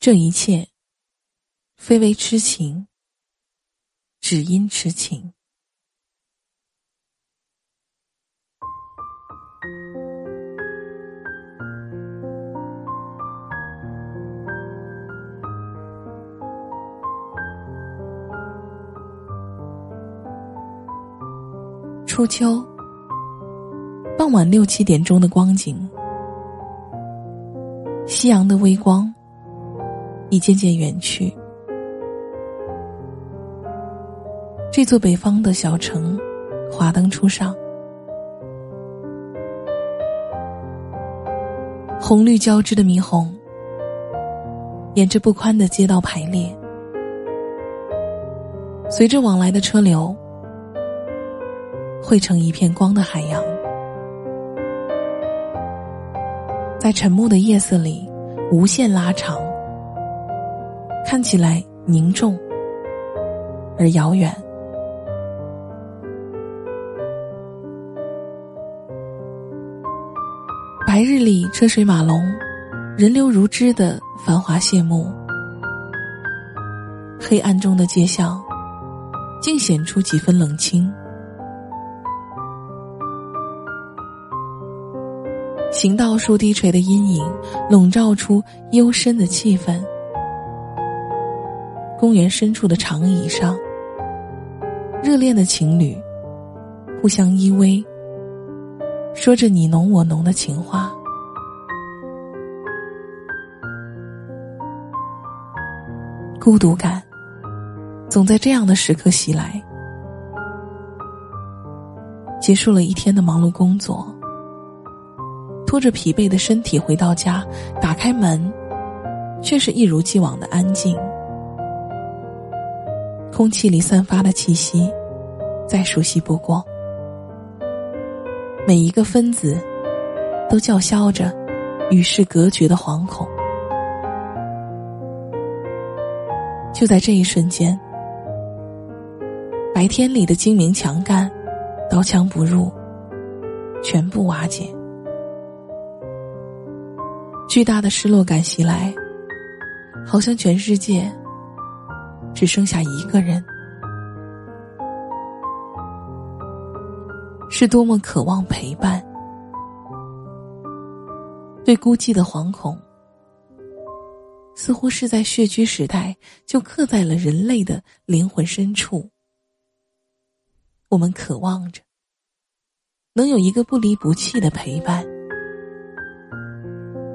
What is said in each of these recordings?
这一切，非为痴情，只因痴情。初秋，傍晚六七点钟的光景，夕阳的微光已渐渐远去。这座北方的小城，华灯初上，红绿交织的霓虹，沿着不宽的街道排列，随着往来的车流。汇成一片光的海洋，在沉默的夜色里无限拉长，看起来凝重而遥远。白日里车水马龙，人流如织的繁华谢幕，黑暗中的街巷竟显出几分冷清。行道树低垂的阴影，笼罩出幽深的气氛。公园深处的长椅上，热恋的情侣互相依偎，说着你侬我侬的情话。孤独感总在这样的时刻袭来。结束了一天的忙碌工作。拖着疲惫的身体回到家，打开门，却是一如既往的安静。空气里散发的气息，再熟悉不过。每一个分子，都叫嚣着与世隔绝的惶恐。就在这一瞬间，白天里的精明强干，刀枪不入，全部瓦解。巨大的失落感袭来，好像全世界只剩下一个人。是多么渴望陪伴，对孤寂的惶恐，似乎是在血居时代就刻在了人类的灵魂深处。我们渴望着，能有一个不离不弃的陪伴。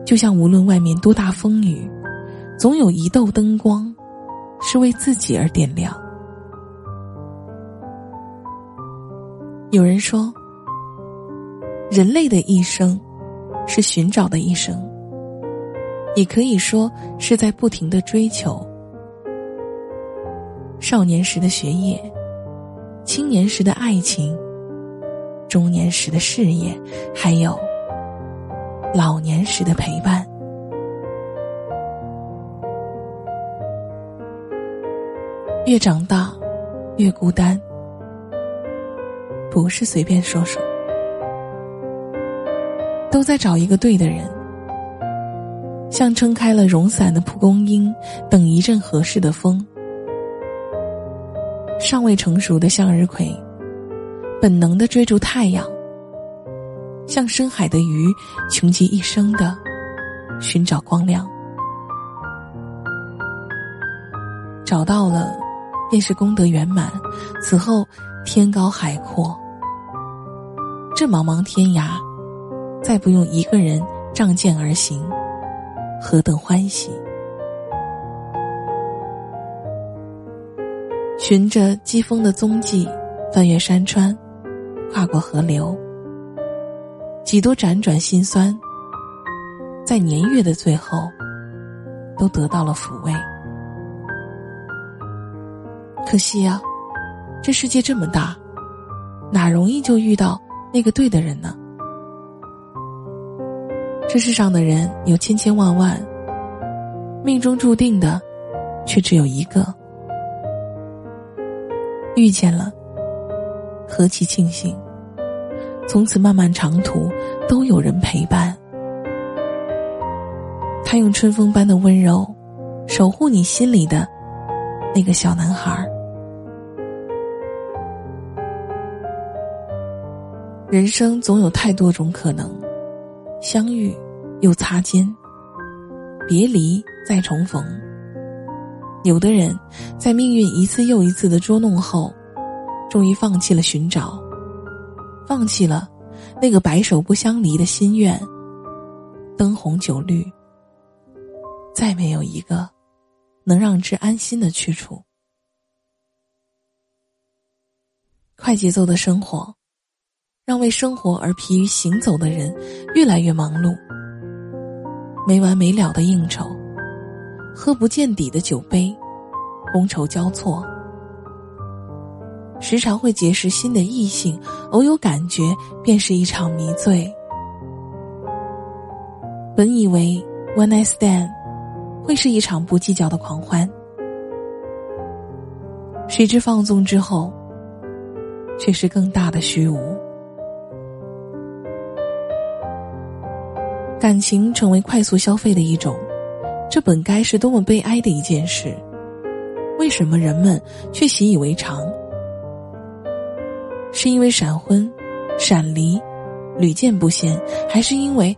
就像无论外面多大风雨，总有一道灯光，是为自己而点亮。有人说，人类的一生，是寻找的一生，也可以说是在不停的追求。少年时的学业，青年时的爱情，中年时的事业，还有。老年时的陪伴，越长大越孤单，不是随便说说，都在找一个对的人，像撑开了绒伞的蒲公英，等一阵合适的风。尚未成熟的向日葵，本能的追逐太阳。像深海的鱼，穷极一生的寻找光亮，找到了，便是功德圆满。此后天高海阔，这茫茫天涯，再不用一个人仗剑而行，何等欢喜！循着季风的踪迹，翻越山川，跨过河流。几多辗转心酸，在年月的最后，都得到了抚慰。可惜呀，这世界这么大，哪容易就遇到那个对的人呢？这世上的人有千千万万，命中注定的，却只有一个。遇见了，何其庆幸！从此漫漫长途都有人陪伴。他用春风般的温柔，守护你心里的那个小男孩儿。人生总有太多种可能，相遇又擦肩，别离再重逢。有的人，在命运一次又一次的捉弄后，终于放弃了寻找，放弃了那个白首不相离的心愿。灯红酒绿，再没有一个能让之安心的去处。快节奏的生活，让为生活而疲于行走的人越来越忙碌。没完没了的应酬。喝不见底的酒杯，觥筹交错，时常会结识新的异性，偶有感觉便是一场迷醉。本以为 one night stand 会是一场不计较的狂欢，谁知放纵之后，却是更大的虚无。感情成为快速消费的一种。这本该是多么悲哀的一件事，为什么人们却习以为常？是因为闪婚、闪离屡见不鲜，还是因为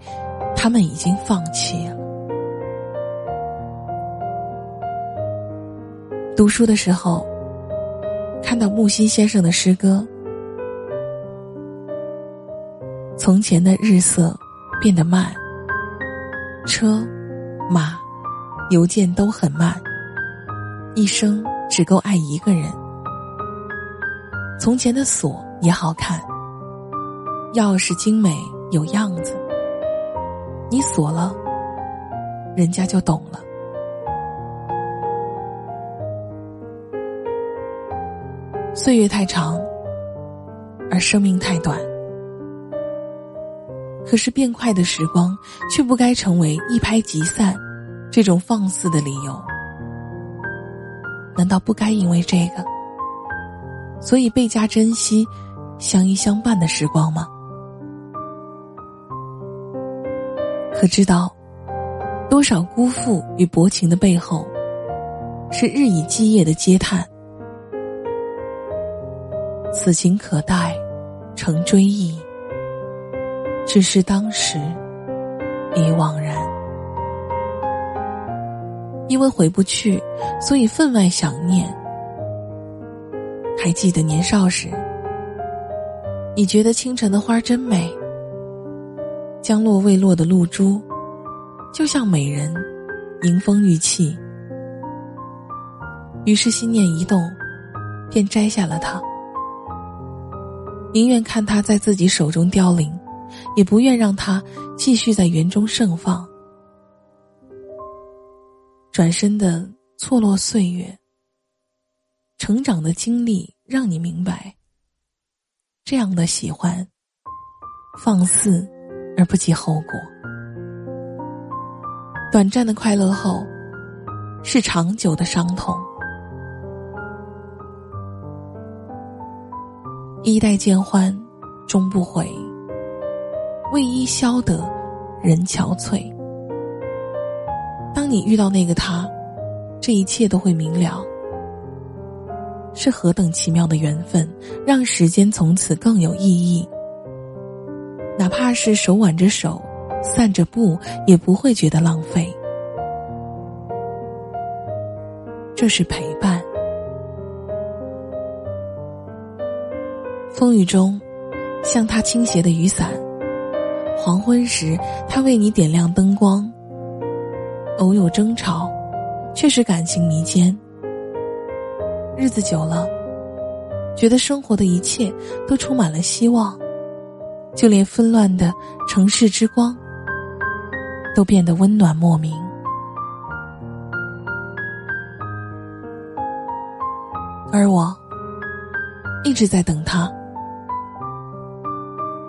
他们已经放弃了？读书的时候，看到木心先生的诗歌：“从前的日色变得慢，车马。”邮件都很慢，一生只够爱一个人。从前的锁也好看，钥匙精美有样子，你锁了，人家就懂了。岁月太长，而生命太短。可是变快的时光，却不该成为一拍即散。这种放肆的理由，难道不该因为这个，所以倍加珍惜相依相伴的时光吗？可知道，多少辜负与薄情的背后，是日以继夜的嗟叹。此情可待成追忆，只是当时已惘然。因为回不去，所以分外想念。还记得年少时，你觉得清晨的花真美，将落未落的露珠，就像美人，迎风玉砌。于是心念一动，便摘下了它，宁愿看它在自己手中凋零，也不愿让它继续在园中盛放。转身的错落岁月，成长的经历让你明白，这样的喜欢，放肆而不计后果。短暂的快乐后，是长久的伤痛。衣带渐欢终不悔，为伊消得人憔悴。当你遇到那个他，这一切都会明了。是何等奇妙的缘分，让时间从此更有意义。哪怕是手挽着手，散着步，也不会觉得浪费。这是陪伴。风雨中，像他倾斜的雨伞；黄昏时，他为你点亮灯光。偶有争吵，却是感情弥坚。日子久了，觉得生活的一切都充满了希望，就连纷乱的城市之光，都变得温暖莫名。而我，一直在等他，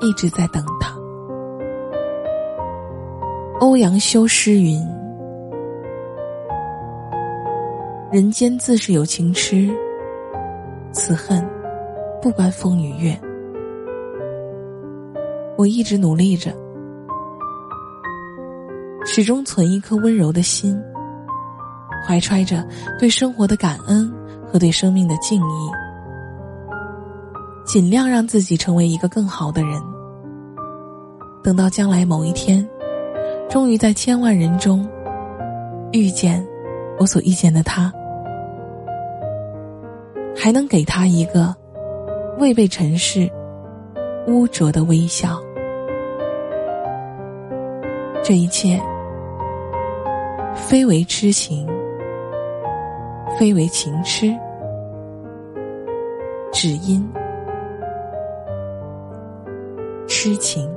一直在等他。欧阳修诗云。人间自是有情痴，此恨不关风与月。我一直努力着，始终存一颗温柔的心，怀揣着对生活的感恩和对生命的敬意，尽量让自己成为一个更好的人。等到将来某一天，终于在千万人中遇见我所遇见的他，还能给他一个未被尘世污浊的微笑。这一切，非为痴情，非为情痴，只因痴情。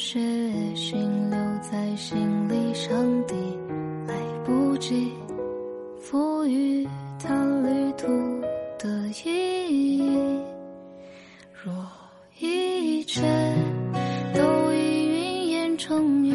血心留在心里，上帝，来不及赋予它旅途的意义。若一切都已云烟成雨，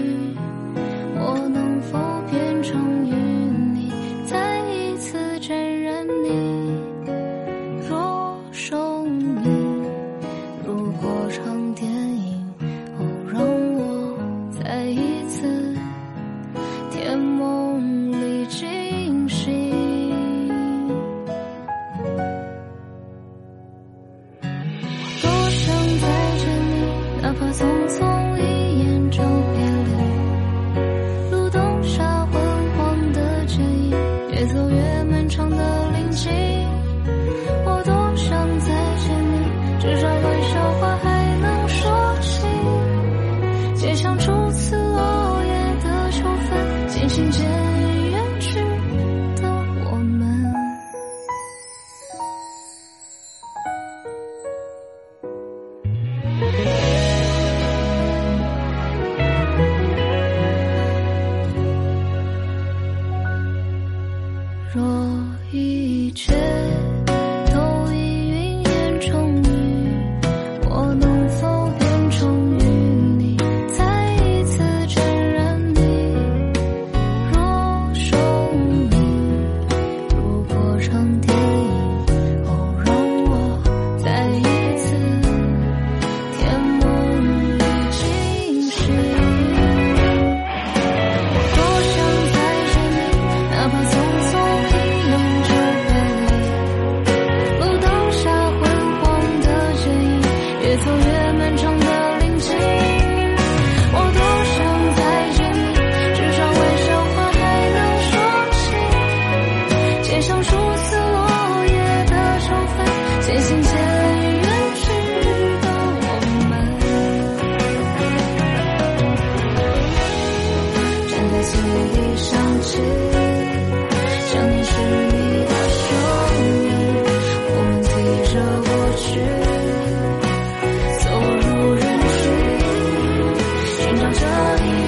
love you.